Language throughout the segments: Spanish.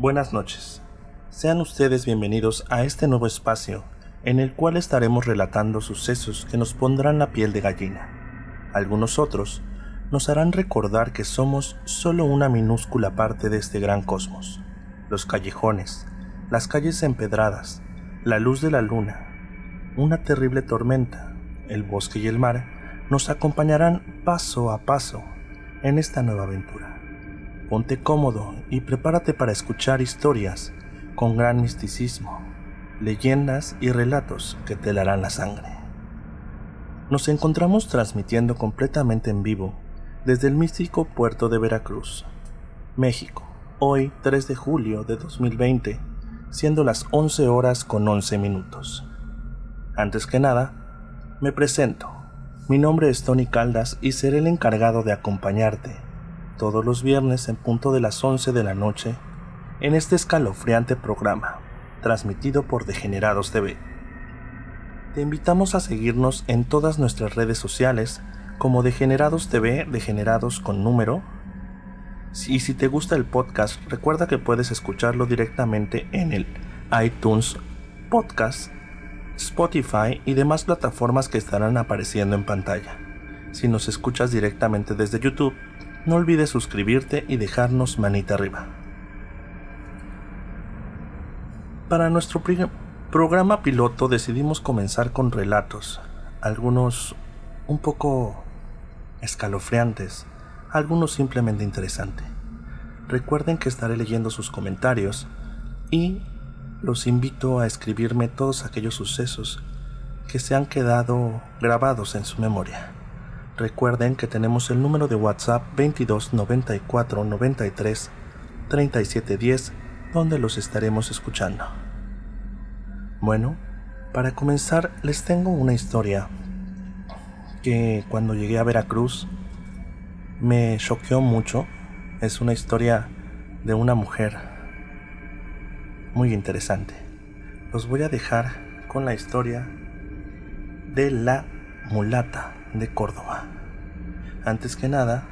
Buenas noches. Sean ustedes bienvenidos a este nuevo espacio en el cual estaremos relatando sucesos que nos pondrán la piel de gallina. Algunos otros nos harán recordar que somos solo una minúscula parte de este gran cosmos. Los callejones, las calles empedradas, la luz de la luna, una terrible tormenta, el bosque y el mar nos acompañarán paso a paso en esta nueva aventura. Ponte cómodo y prepárate para escuchar historias con gran misticismo, leyendas y relatos que te helarán la sangre. Nos encontramos transmitiendo completamente en vivo desde el místico puerto de Veracruz, México, hoy 3 de julio de 2020, siendo las 11 horas con 11 minutos. Antes que nada, me presento. Mi nombre es Tony Caldas y seré el encargado de acompañarte todos los viernes en punto de las 11 de la noche en este escalofriante programa, transmitido por Degenerados TV. Te invitamos a seguirnos en todas nuestras redes sociales como Degenerados TV, Degenerados con número. Y si te gusta el podcast, recuerda que puedes escucharlo directamente en el iTunes Podcast, Spotify y demás plataformas que estarán apareciendo en pantalla. Si nos escuchas directamente desde YouTube, no olvides suscribirte y dejarnos manita arriba. Para nuestro programa piloto decidimos comenzar con relatos, algunos un poco escalofriantes, algunos simplemente interesantes. Recuerden que estaré leyendo sus comentarios y los invito a escribirme todos aquellos sucesos que se han quedado grabados en su memoria. Recuerden que tenemos el número de WhatsApp 22 94 93 37 10 donde los estaremos escuchando. Bueno, para comenzar les tengo una historia que cuando llegué a Veracruz me choqueó mucho. Es una historia de una mujer muy interesante. Los voy a dejar con la historia de la mulata de Córdoba. Antes que nada,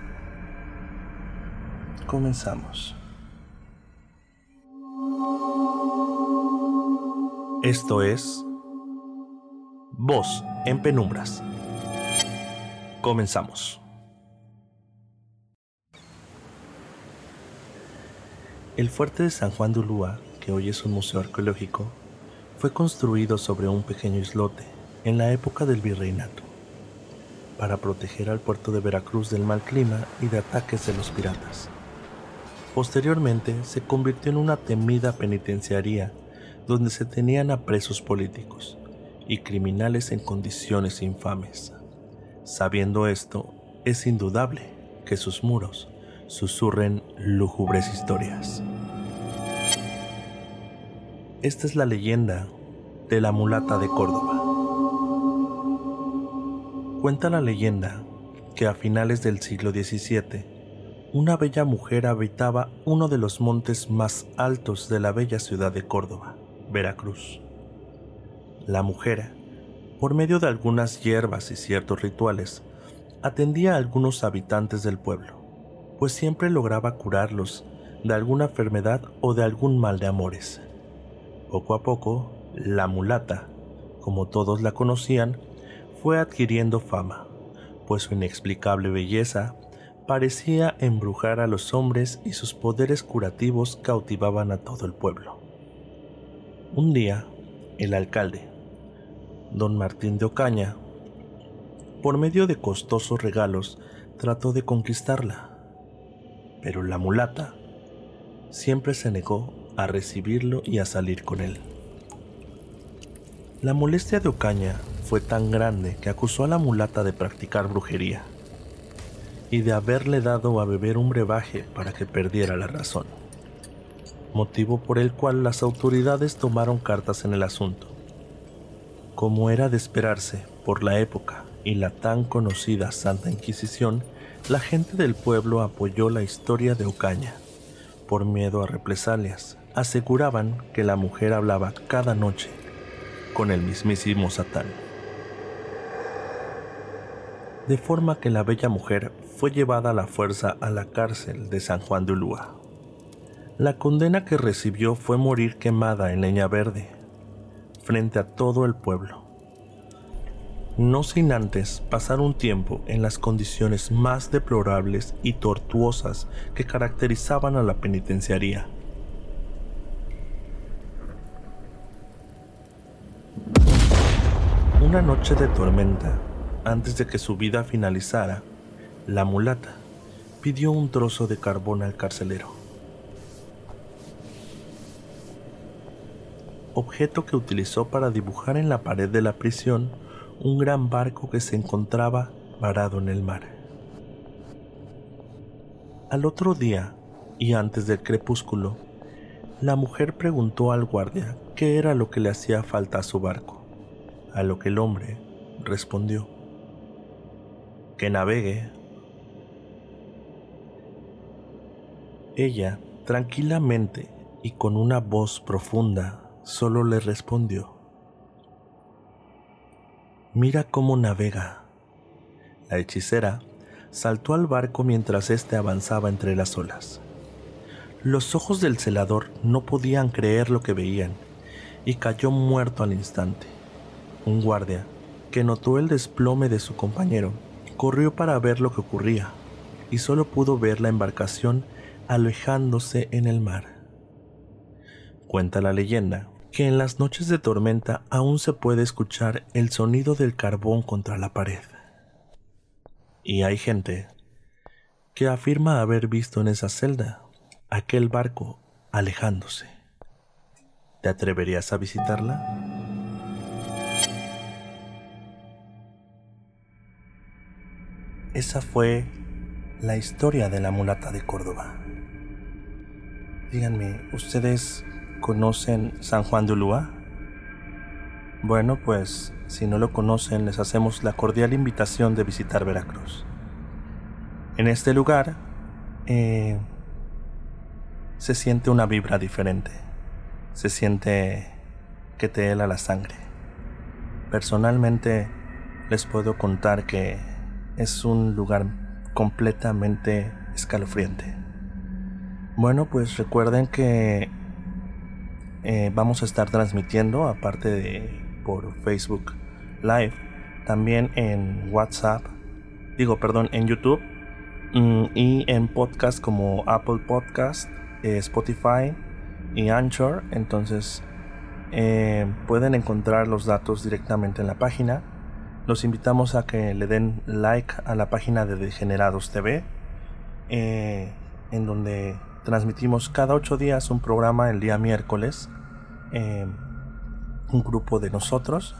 comenzamos. Esto es Voz en Penumbras. Comenzamos. El fuerte de San Juan de Ulúa, que hoy es un museo arqueológico, fue construido sobre un pequeño islote en la época del virreinato para proteger al puerto de Veracruz del mal clima y de ataques de los piratas. Posteriormente se convirtió en una temida penitenciaría donde se tenían a presos políticos y criminales en condiciones infames. Sabiendo esto, es indudable que sus muros susurren lúgubres historias. Esta es la leyenda de la mulata de Córdoba. Cuenta la leyenda que a finales del siglo XVII, una bella mujer habitaba uno de los montes más altos de la bella ciudad de Córdoba, Veracruz. La mujer, por medio de algunas hierbas y ciertos rituales, atendía a algunos habitantes del pueblo, pues siempre lograba curarlos de alguna enfermedad o de algún mal de amores. Poco a poco, la mulata, como todos la conocían, fue adquiriendo fama, pues su inexplicable belleza parecía embrujar a los hombres y sus poderes curativos cautivaban a todo el pueblo. Un día, el alcalde, don Martín de Ocaña, por medio de costosos regalos, trató de conquistarla, pero la mulata siempre se negó a recibirlo y a salir con él. La molestia de Ocaña fue tan grande que acusó a la mulata de practicar brujería y de haberle dado a beber un brebaje para que perdiera la razón, motivo por el cual las autoridades tomaron cartas en el asunto. Como era de esperarse por la época y la tan conocida Santa Inquisición, la gente del pueblo apoyó la historia de Ocaña. Por miedo a represalias, aseguraban que la mujer hablaba cada noche con el mismísimo Satán de forma que la bella mujer fue llevada a la fuerza a la cárcel de San Juan de Ulúa. La condena que recibió fue morir quemada en leña verde, frente a todo el pueblo. No sin antes pasar un tiempo en las condiciones más deplorables y tortuosas que caracterizaban a la penitenciaría. Una noche de tormenta, antes de que su vida finalizara, la mulata pidió un trozo de carbón al carcelero. Objeto que utilizó para dibujar en la pared de la prisión un gran barco que se encontraba varado en el mar. Al otro día, y antes del crepúsculo, la mujer preguntó al guardia qué era lo que le hacía falta a su barco, a lo que el hombre respondió, que navegue Ella, tranquilamente y con una voz profunda, solo le respondió, Mira cómo navega. La hechicera saltó al barco mientras éste avanzaba entre las olas. Los ojos del celador no podían creer lo que veían y cayó muerto al instante. Un guardia, que notó el desplome de su compañero, corrió para ver lo que ocurría y solo pudo ver la embarcación alejándose en el mar. Cuenta la leyenda que en las noches de tormenta aún se puede escuchar el sonido del carbón contra la pared. Y hay gente que afirma haber visto en esa celda aquel barco alejándose. ¿Te atreverías a visitarla? Esa fue la historia de la mulata de Córdoba. Díganme, ¿ustedes conocen San Juan de Ulúa? Bueno, pues si no lo conocen, les hacemos la cordial invitación de visitar Veracruz. En este lugar eh, se siente una vibra diferente. Se siente que te hela la sangre. Personalmente les puedo contar que es un lugar completamente escalofriante. Bueno, pues recuerden que eh, vamos a estar transmitiendo, aparte de por Facebook Live, también en WhatsApp, digo, perdón, en YouTube mm, y en podcast como Apple Podcast, eh, Spotify y Anchor. Entonces eh, pueden encontrar los datos directamente en la página. Los invitamos a que le den like a la página de Degenerados TV, en donde Transmitimos cada ocho días un programa el día miércoles, eh, un grupo de nosotros.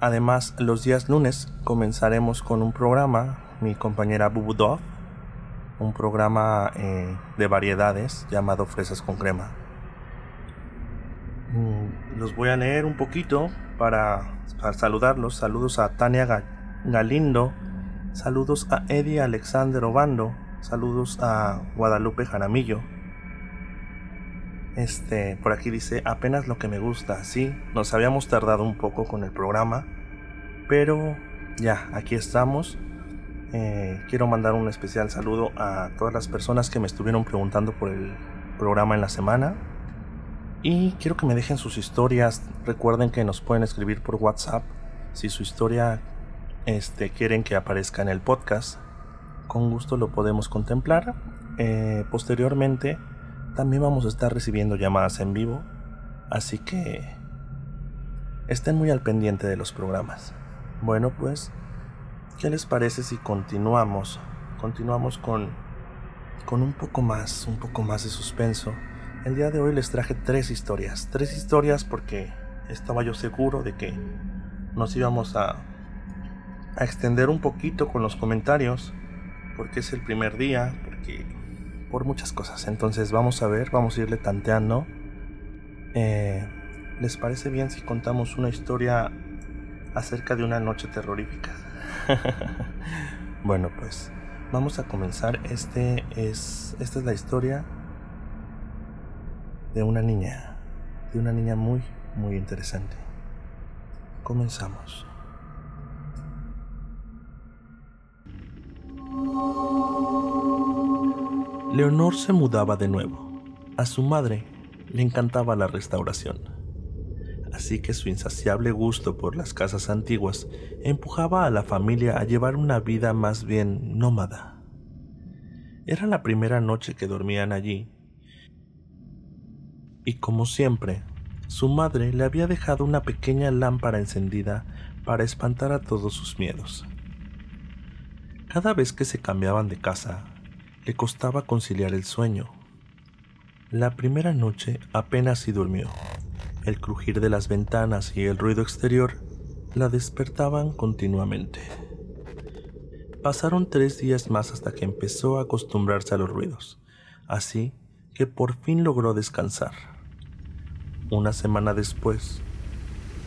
Además, los días lunes comenzaremos con un programa, mi compañera Bubudov, un programa eh, de variedades llamado Fresas con Crema. Mm, los voy a leer un poquito para, saludarlos. Saludos a Tania Galindo, saludos a Eddie Alexander Obando, saludos a Guadalupe Jaramillo, este, por aquí dice, apenas lo que me gusta. Sí, nos habíamos tardado un poco con el programa, pero ya, aquí estamos. Eh, quiero mandar un especial saludo a todas las personas que me estuvieron preguntando por el programa en la semana. Y quiero que me dejen sus historias. Recuerden que nos pueden escribir por WhatsApp si su historia este, quieren que aparezca en el podcast. Con gusto lo podemos contemplar. Eh, posteriormente también vamos a estar recibiendo llamadas en vivo, así que estén muy al pendiente de los programas. Bueno, pues, ¿qué les parece si continuamos? Continuamos con, con un poco más, un poco más de suspenso. El día de hoy les traje tres historias. Tres historias porque estaba yo seguro de que nos íbamos a, a extender un poquito con los comentarios. Porque es el primer día, porque por muchas cosas. Entonces vamos a ver, vamos a irle tanteando. Eh, ¿Les parece bien si contamos una historia acerca de una noche terrorífica? bueno, pues vamos a comenzar. Este es, esta es la historia de una niña, de una niña muy, muy interesante. Comenzamos. Leonor se mudaba de nuevo. A su madre le encantaba la restauración, así que su insaciable gusto por las casas antiguas empujaba a la familia a llevar una vida más bien nómada. Era la primera noche que dormían allí, y como siempre, su madre le había dejado una pequeña lámpara encendida para espantar a todos sus miedos. Cada vez que se cambiaban de casa, le costaba conciliar el sueño. La primera noche apenas si durmió. El crujir de las ventanas y el ruido exterior la despertaban continuamente. Pasaron tres días más hasta que empezó a acostumbrarse a los ruidos, así que por fin logró descansar. Una semana después,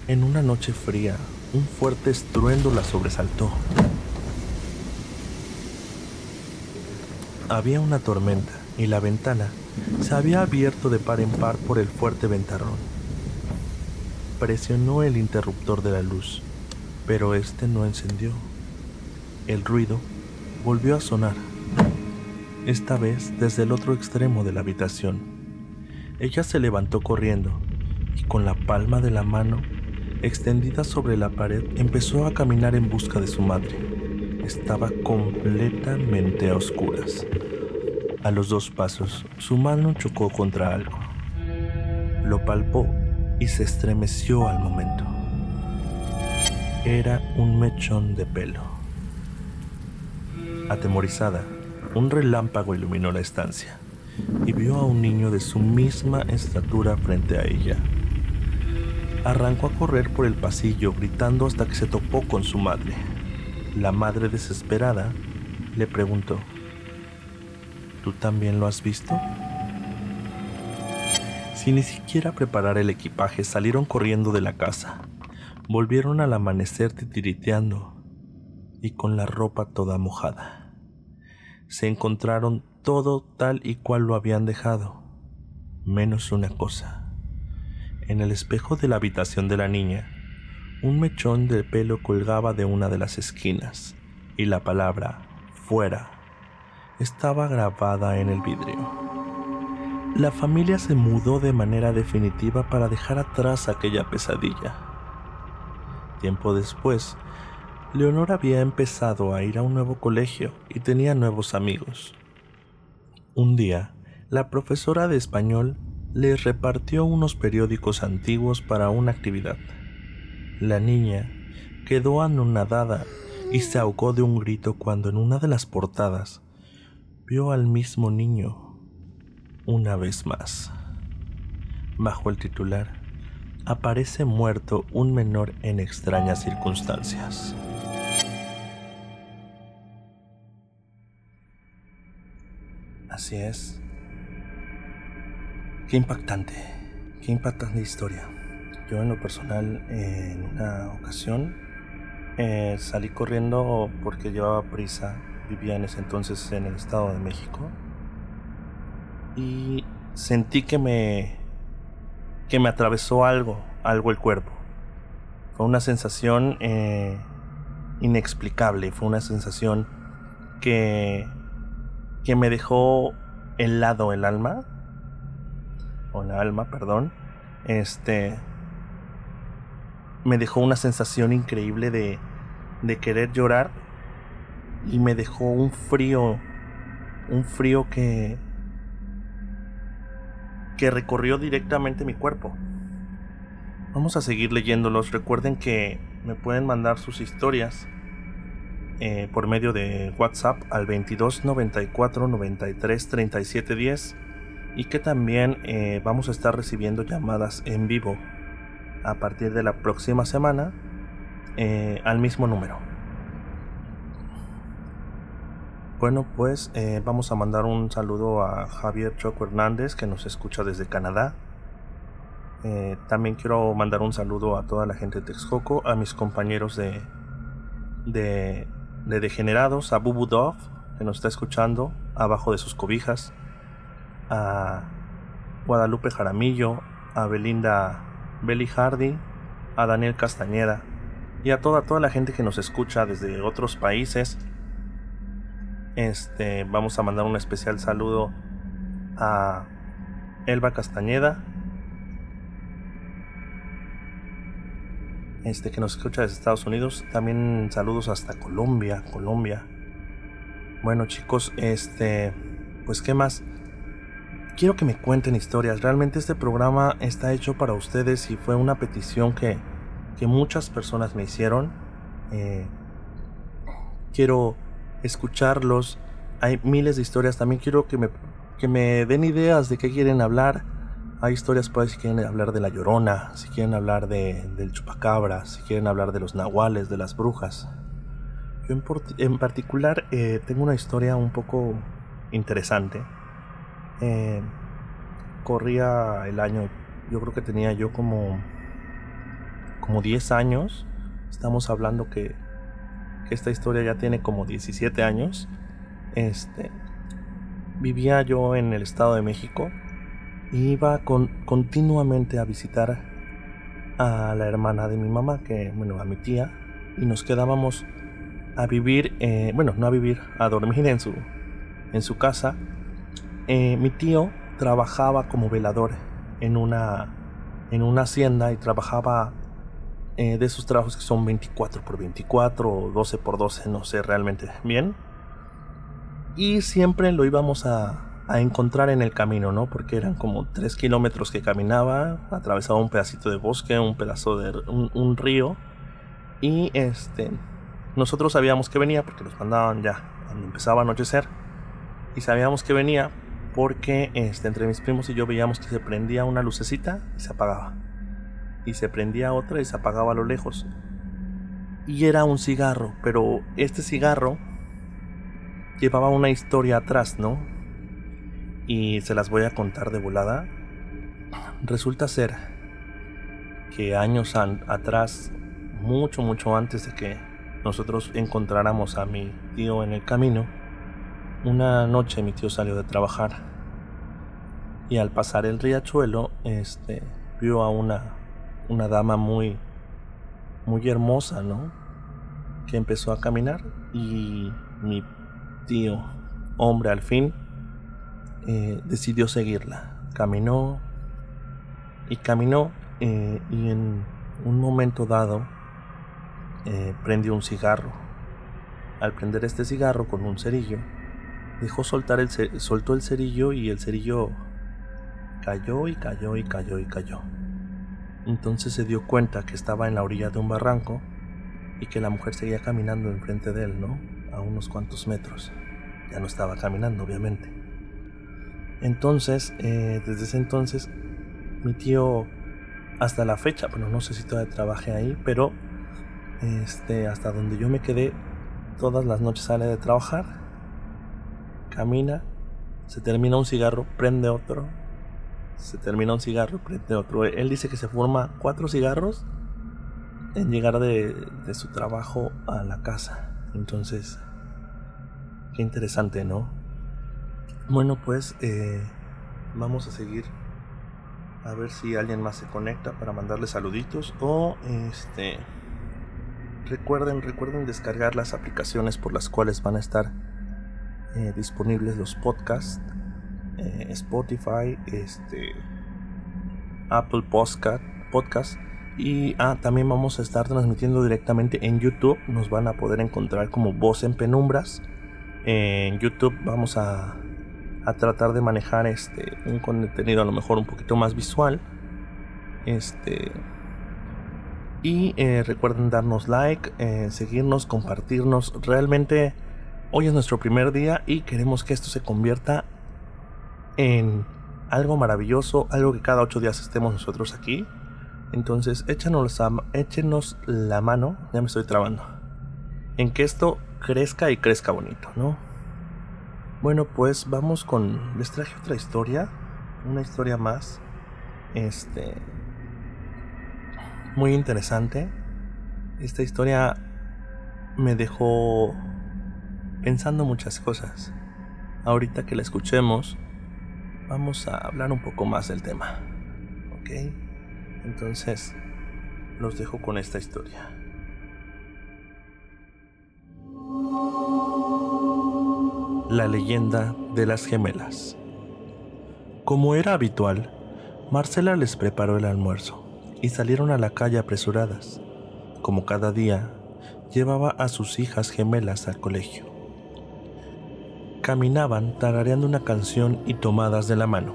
en una noche fría, un fuerte estruendo la sobresaltó. Había una tormenta y la ventana se había abierto de par en par por el fuerte ventarrón. Presionó el interruptor de la luz, pero este no encendió. El ruido volvió a sonar, esta vez desde el otro extremo de la habitación. Ella se levantó corriendo y con la palma de la mano extendida sobre la pared empezó a caminar en busca de su madre estaba completamente a oscuras. A los dos pasos, su mano chocó contra algo. Lo palpó y se estremeció al momento. Era un mechón de pelo. Atemorizada, un relámpago iluminó la estancia y vio a un niño de su misma estatura frente a ella. Arrancó a correr por el pasillo gritando hasta que se topó con su madre. La madre desesperada le preguntó, ¿tú también lo has visto? Sin ni siquiera preparar el equipaje salieron corriendo de la casa. Volvieron al amanecer titiriteando y con la ropa toda mojada. Se encontraron todo tal y cual lo habían dejado, menos una cosa. En el espejo de la habitación de la niña un mechón de pelo colgaba de una de las esquinas y la palabra fuera estaba grabada en el vidrio. La familia se mudó de manera definitiva para dejar atrás aquella pesadilla. Tiempo después, Leonor había empezado a ir a un nuevo colegio y tenía nuevos amigos. Un día, la profesora de español le repartió unos periódicos antiguos para una actividad. La niña quedó anonadada y se ahogó de un grito cuando en una de las portadas vio al mismo niño una vez más. Bajo el titular, aparece muerto un menor en extrañas circunstancias. Así es. Qué impactante, qué impactante historia. Yo en lo personal, en una ocasión, eh, salí corriendo porque llevaba prisa, vivía en ese entonces en el Estado de México, y sentí que me, que me atravesó algo, algo el cuerpo. Fue una sensación eh, inexplicable, fue una sensación que, que me dejó helado el alma, o la alma, perdón, este me dejó una sensación increíble de, de querer llorar y me dejó un frío, un frío que, que recorrió directamente mi cuerpo. Vamos a seguir leyéndolos. Recuerden que me pueden mandar sus historias eh, por medio de WhatsApp al 22 94 93 37 10 y que también eh, vamos a estar recibiendo llamadas en vivo a partir de la próxima semana eh, al mismo número. Bueno, pues eh, vamos a mandar un saludo a Javier Choco Hernández que nos escucha desde Canadá. También quiero mandar un saludo a toda la gente de Texcoco, a mis compañeros de, de, de Degenerados, a Bubu Dove que nos está escuchando abajo de sus cobijas, a Guadalupe Jaramillo, a Belinda Belly Hardy, a Daniel Castañeda y a toda, toda la gente que nos escucha desde otros países. Este, vamos a mandar un especial saludo a, Elba Castañeda, este que nos escucha desde Estados Unidos, también saludos hasta Colombia, Colombia. Bueno chicos, este, pues qué más. Quiero que me cuenten historias. Realmente este programa está hecho para ustedes y fue una petición que, que muchas personas me hicieron. Eh, quiero escucharlos. Hay miles de historias. También quiero que me, que me den ideas de qué quieren hablar. Hay historias por si quieren hablar de la llorona, si quieren hablar de, del chupacabra, si quieren hablar de los nahuales, de las brujas. Yo en, particular eh, tengo una historia un poco interesante. Eh, corría el año, yo creo que tenía yo como, como 10 años. Estamos hablando que, esta historia ya tiene como 17 años. Este, vivía yo en el Estado de México iba con, continuamente a visitar a la hermana de mi mamá, que, bueno, a mi tía, y nos quedábamos a vivir, eh, bueno, no a vivir, a dormir en su, en su casa. Eh, mi tío trabajaba como velador en una, en una hacienda y trabajaba eh, de esos trabajos que son 24 por 24 o 12 por 12, no sé realmente bien. Y siempre lo íbamos a, a encontrar en el camino, ¿no? Porque eran como tres kilómetros que caminaba, atravesaba un pedacito de bosque, un pedazo de un, río y este nosotros sabíamos que venía porque nos mandaban ya cuando empezaba a anochecer y sabíamos que venía porque este, entre mis primos y yo veíamos que se prendía una lucecita y se apagaba y se prendía otra y se apagaba a lo lejos y era un cigarro pero este cigarro llevaba una historia atrás, ¿no? y se las voy a contar de volada. Resulta ser que años atrás, mucho, mucho antes de que nosotros encontráramos a mi tío en el camino, una noche mi tío salió de trabajar y al pasar el riachuelo, este, vio a una, una dama muy, muy hermosa, ¿no? Que empezó a caminar y mi tío, hombre al fin, eh, decidió seguirla. Caminó y caminó eh, y en un momento dado eh, prendió un cigarro. Al prender este cigarro con un cerillo, dejó soltar el soltó el cerillo y el cerillo cayó y cayó y cayó y cayó. Entonces se dio cuenta que estaba en la orilla de un barranco y que la mujer seguía caminando enfrente de él, ¿no? A unos cuantos metros. Ya no estaba caminando, obviamente. Entonces, eh, desde ese entonces, mi tío, hasta la fecha, bueno, no sé si todavía trabaje ahí, pero este, hasta donde yo me quedé, todas las noches sale de trabajar, camina, se termina un cigarro, prende otro, se termina un cigarro, prende otro. Él dice que se forma cuatro cigarros en llegar de, su trabajo a la casa. Entonces, qué interesante, ¿no? Bueno, pues eh, vamos a seguir a ver si alguien más se conecta para mandarle saluditos o este recuerden recuerden descargar las aplicaciones por las cuales van a estar eh, disponibles los podcasts eh, Spotify este Apple Podcast podcast y ah, también vamos a estar transmitiendo directamente en YouTube. Nos van a poder encontrar como voz en penumbras. En YouTube vamos a a tratar de manejar este un contenido a lo mejor un poquito más visual. Este y eh, recuerden darnos like seguirnos compartirnos. Realmente hoy es nuestro primer día y queremos que esto se convierta en algo maravilloso algo que cada ocho días estemos nosotros aquí entonces échenos la mano ya me estoy trabando en que esto crezca y crezca bonito no bueno, pues vamos con. Les traje otra historia. Una historia más. Este. Muy interesante. Esta historia me dejó pensando muchas cosas. Ahorita que la escuchemos, vamos a hablar un poco más del tema. ¿Ok? Entonces, los dejo con esta historia. La leyenda de las gemelas. Como era habitual, Marcela les preparó el almuerzo y salieron a la calle apresuradas. Como cada día, llevaba a sus hijas gemelas al colegio. Caminaban tarareando una canción y tomadas de la mano.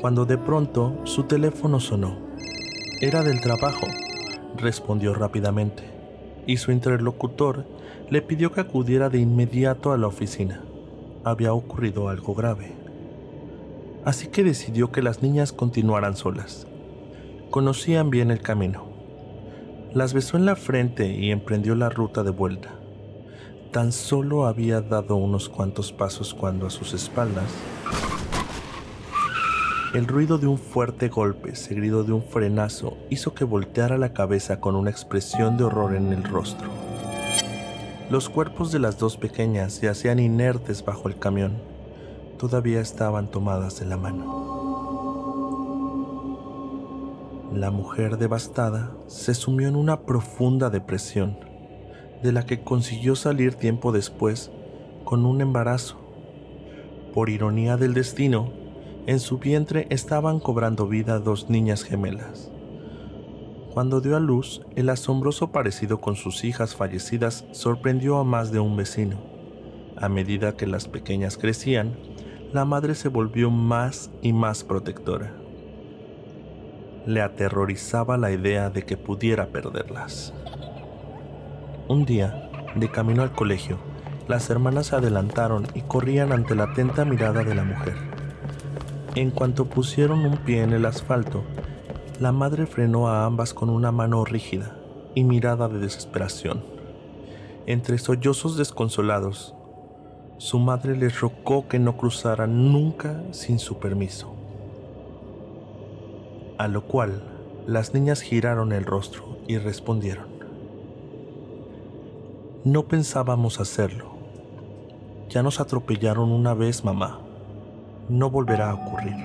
Cuando de pronto su teléfono sonó. Era del trabajo, respondió rápidamente, y su interlocutor le pidió que acudiera de inmediato a la oficina. Había ocurrido algo grave. Así que decidió que las niñas continuaran solas. Conocían bien el camino. Las besó en la frente y emprendió la ruta de vuelta. Tan solo había dado unos cuantos pasos cuando a sus espaldas el ruido de un fuerte golpe, seguido de un frenazo, hizo que volteara la cabeza con una expresión de horror en el rostro. Los cuerpos de las dos pequeñas yacían inertes bajo el camión. Todavía estaban tomadas de la mano. La mujer devastada se sumió en una profunda depresión, de la que consiguió salir tiempo después con un embarazo. Por ironía del destino, en su vientre estaban cobrando vida dos niñas gemelas. Cuando dio a luz, el asombroso parecido con sus hijas fallecidas sorprendió a más de un vecino. A medida que las pequeñas crecían, la madre se volvió más y más protectora. Le aterrorizaba la idea de que pudiera perderlas. Un día, de camino al colegio, las hermanas se adelantaron y corrían ante la atenta mirada de la mujer. En cuanto pusieron un pie en el asfalto, la madre frenó a ambas con una mano rígida y mirada de desesperación. Entre sollozos desconsolados, su madre les rogó que no cruzaran nunca sin su permiso. A lo cual, las niñas giraron el rostro y respondieron. No pensábamos hacerlo. Ya nos atropellaron una vez, mamá no volverá a ocurrir.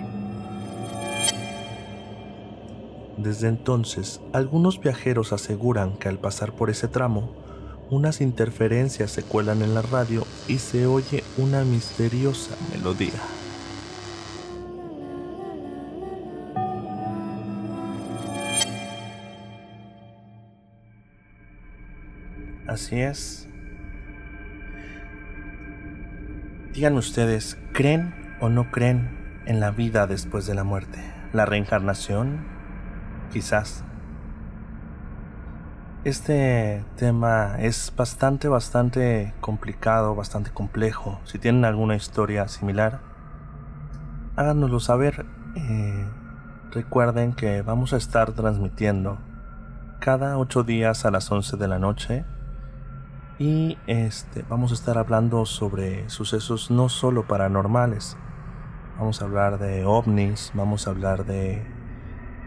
Desde entonces, algunos viajeros aseguran que al pasar por ese tramo, unas interferencias se cuelan en la radio y se oye una misteriosa melodía. Así es. Díganme ustedes, ¿creen o no creen en la vida después de la muerte, la reencarnación, quizás. Este tema es bastante, bastante complicado, bastante complejo. Si tienen alguna historia similar, háganoslo saber. Eh, recuerden que vamos a estar transmitiendo cada ocho días a las 11 de la noche y este vamos a estar hablando sobre sucesos no solo paranormales Vamos a hablar de ovnis, vamos a hablar de,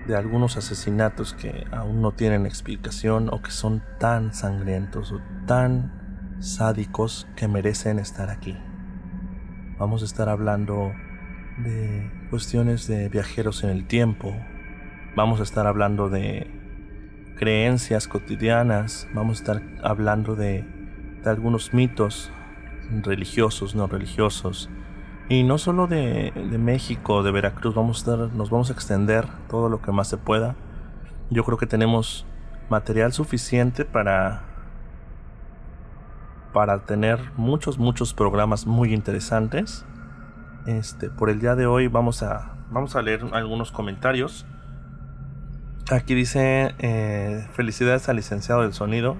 de algunos asesinatos que aún no tienen explicación o que son tan sangrientos o tan sádicos que merecen estar aquí. Vamos a estar hablando de cuestiones de viajeros en el tiempo. Vamos a estar hablando de creencias cotidianas. Vamos a estar hablando de, algunos mitos religiosos, no religiosos. Y no solo de, México, de Veracruz, vamos a nos vamos a extender todo lo que más se pueda. Yo creo que tenemos material suficiente para para tener muchos muchos programas muy interesantes. Este, por el día de hoy vamos a vamos a leer algunos comentarios. Aquí dice eh, felicidades al licenciado del sonido.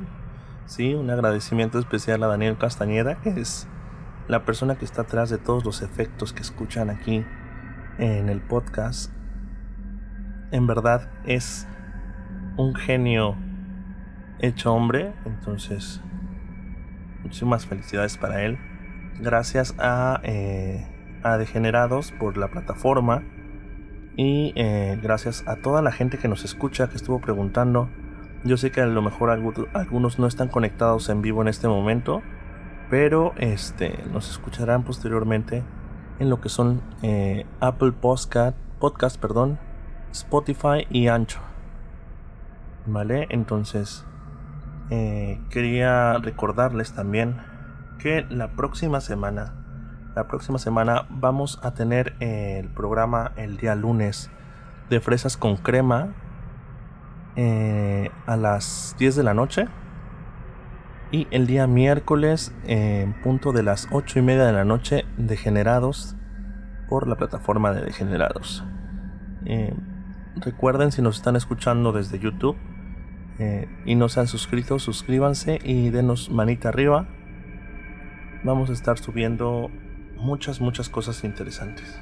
Sí, un agradecimiento especial a Daniel Castañeda, que es la persona que está atrás de todos los efectos que escuchan aquí en el podcast, en verdad es un genio hecho hombre. Entonces, muchísimas felicidades para él. Gracias a, eh, a Degenerados por la plataforma. Y eh, gracias a toda la gente que nos escucha, que estuvo preguntando. Yo sé que a lo mejor algunos no están conectados en vivo en este momento pero este nos escucharán posteriormente en lo que son eh, Apple Podcast, podcast, perdón, Spotify y Ancho. Vale, entonces eh, quería recordarles también que la próxima semana la próxima semana vamos a tener el programa el día lunes de fresas con crema eh, a las 10 de la noche. Y el día miércoles, en punto de las 8 y media de la noche, degenerados por la plataforma de degenerados. Eh, recuerden si nos están escuchando desde YouTube eh, y no se han suscrito, suscríbanse y denos manita arriba. Vamos a estar subiendo muchas, muchas cosas interesantes.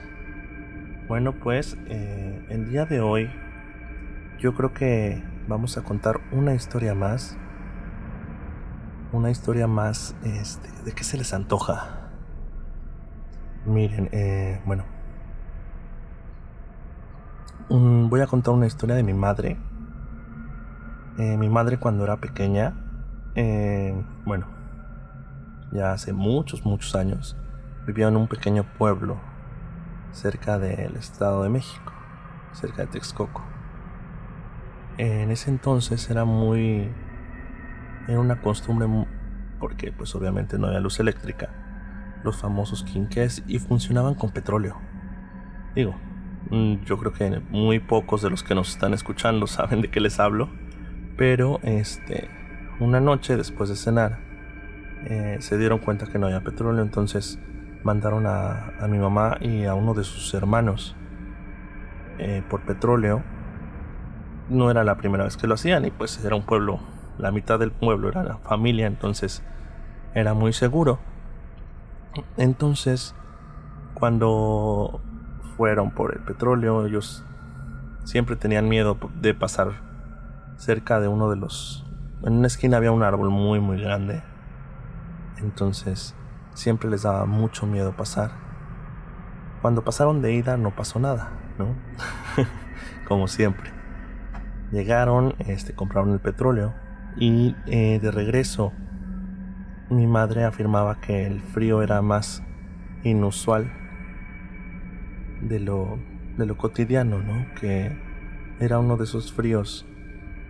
Bueno, pues el día de hoy yo creo que vamos a contar una historia más. Una historia más, este, ¿de qué se les antoja? Miren, eh, bueno. voy a contar una historia de mi madre. Eh, mi madre cuando era pequeña, eh, bueno, ya hace muchos, muchos años, vivía en un pequeño pueblo cerca del Estado de México, cerca de Texcoco. En ese entonces era muy... Era una costumbre porque pues obviamente no había luz eléctrica los famosos quinqués y funcionaban con petróleo. Digo, mm, yo creo que muy pocos de los que nos están escuchando saben de qué les hablo, pero este, una noche después de cenar eh, se dieron cuenta que no había petróleo, entonces mandaron a, mi mamá y a uno de sus hermanos eh, por petróleo. No era la primera vez que lo hacían y pues era un pueblo, la mitad del pueblo era la familia, entonces era muy seguro. Entonces, cuando fueron por el petróleo, ellos siempre tenían miedo de pasar cerca de uno de los... En una esquina había un árbol muy muy grande. Entonces, siempre les daba mucho miedo pasar. Cuando pasaron de ida no pasó nada, ¿no? Como siempre. Llegaron, este, compraron el petróleo y eh, de regreso mi madre afirmaba que el frío era más inusual de lo, cotidiano, ¿no? Que era uno de esos fríos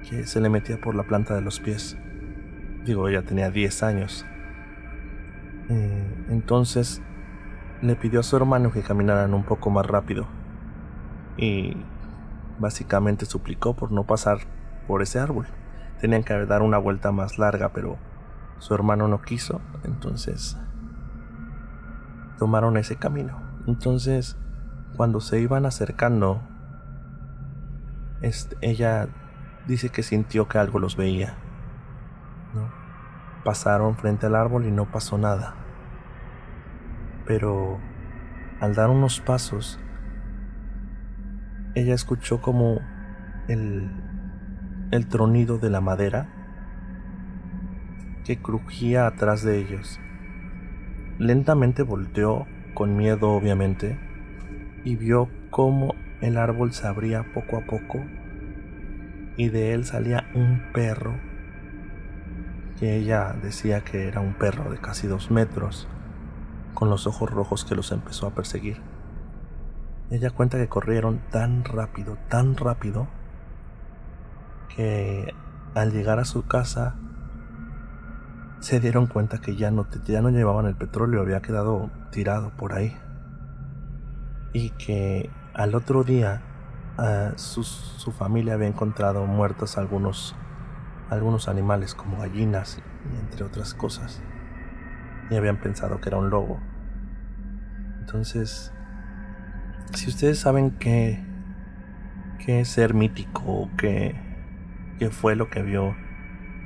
que se le metía por la planta de los pies. Digo, ella tenía 10 años. Eh, entonces le pidió a su hermano que caminaran un poco más rápido. Y básicamente suplicó por no pasar por ese árbol. Tenían que dar una vuelta más larga, pero su hermano no quiso, entonces tomaron ese camino. Entonces, cuando se iban acercando, este, ella dice que sintió que algo los veía. Pasaron frente al árbol y no pasó nada. Pero al dar unos pasos, ella escuchó como el, el tronido de la madera que crujía atrás de ellos. Lentamente volteó, con miedo obviamente, y vio cómo el árbol se abría poco a poco y de él salía un perro que ella decía que era un perro de casi dos metros, con los ojos rojos que los empezó a perseguir. Ella cuenta que corrieron tan rápido, tan rápido, que al llegar a su casa se dieron cuenta que ya no, ya no llevaban el petróleo, había quedado tirado por ahí. Y que al otro día su, familia había encontrado muertos algunos, algunos animales como gallinas entre otras cosas. Y habían pensado que era un lobo. Entonces, si ustedes saben qué, qué ser mítico qué, qué fue lo que vio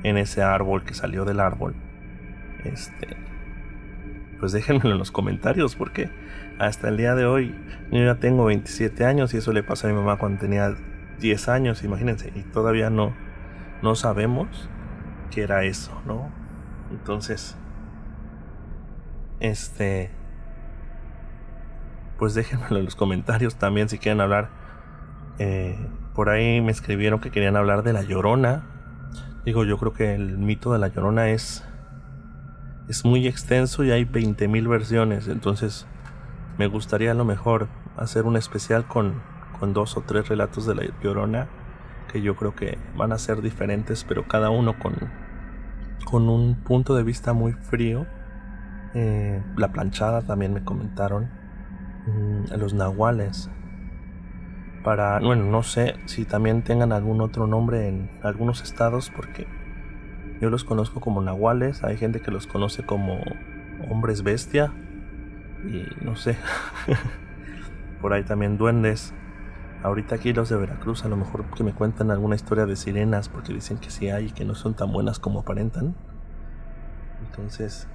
en ese árbol que salió del árbol, este, pues déjenmelo en los comentarios porque hasta el día de hoy yo ya tengo 27 años y eso le pasó a mi mamá cuando tenía 10 años, imagínense, y todavía no, no sabemos qué era eso, ¿no? Entonces, este, pues déjenmelo en los comentarios también si quieren hablar. Eh, por ahí me escribieron que querían hablar de la llorona. Digo, yo creo que el mito de la llorona es es muy extenso y hay 20.000 versiones, entonces me gustaría a lo mejor hacer un especial con, con dos o tres relatos de la Llorona que yo creo que van a ser diferentes, pero cada uno con, con un punto de vista muy frío Eh, la planchada también me comentaron. Mm, los nahuales. Para, bueno, no sé si también tengan algún otro nombre en algunos estados porque yo los conozco como nahuales, hay gente que los conoce como hombres bestia y no sé. Por ahí también duendes. Ahorita aquí los de Veracruz, a lo mejor que me cuentan alguna historia de sirenas, porque dicen que sí hay y que no son tan buenas como aparentan. Entonces,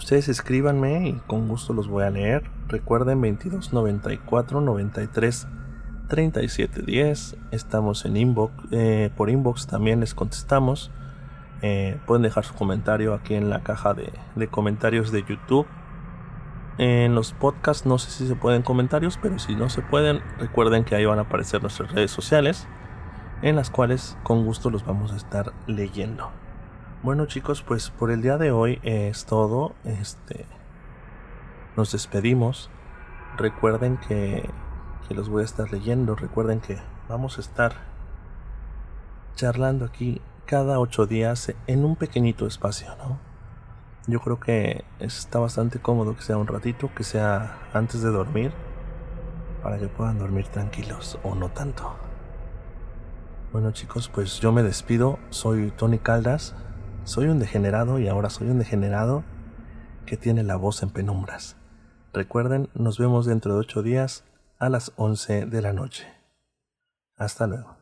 ustedes escríbanme y con gusto los voy a leer. Recuerden 22 94 93 37 10. Estamos en inbox, eh, por inbox también les contestamos. Eh, pueden dejar su comentario aquí en la caja de, de comentarios de YouTube en los podcasts no sé si se pueden comentarios, pero si no se pueden, recuerden que ahí van a aparecer nuestras redes sociales, en las cuales con gusto los vamos a estar leyendo. Bueno chicos, pues por el día de hoy es todo. Este, nos despedimos. Recuerden que, que los voy a estar leyendo. Recuerden que vamos a estar charlando aquí cada ocho días en un pequeñito espacio, ¿no? Yo creo que está bastante cómodo que sea un ratito, que sea antes de dormir, para que puedan dormir tranquilos o no tanto. Bueno chicos, pues yo me despido, soy Tony Caldas, soy un degenerado y ahora soy un degenerado que tiene la voz en penumbras. Recuerden, nos vemos dentro de ocho días a las 11 de la noche. Hasta luego.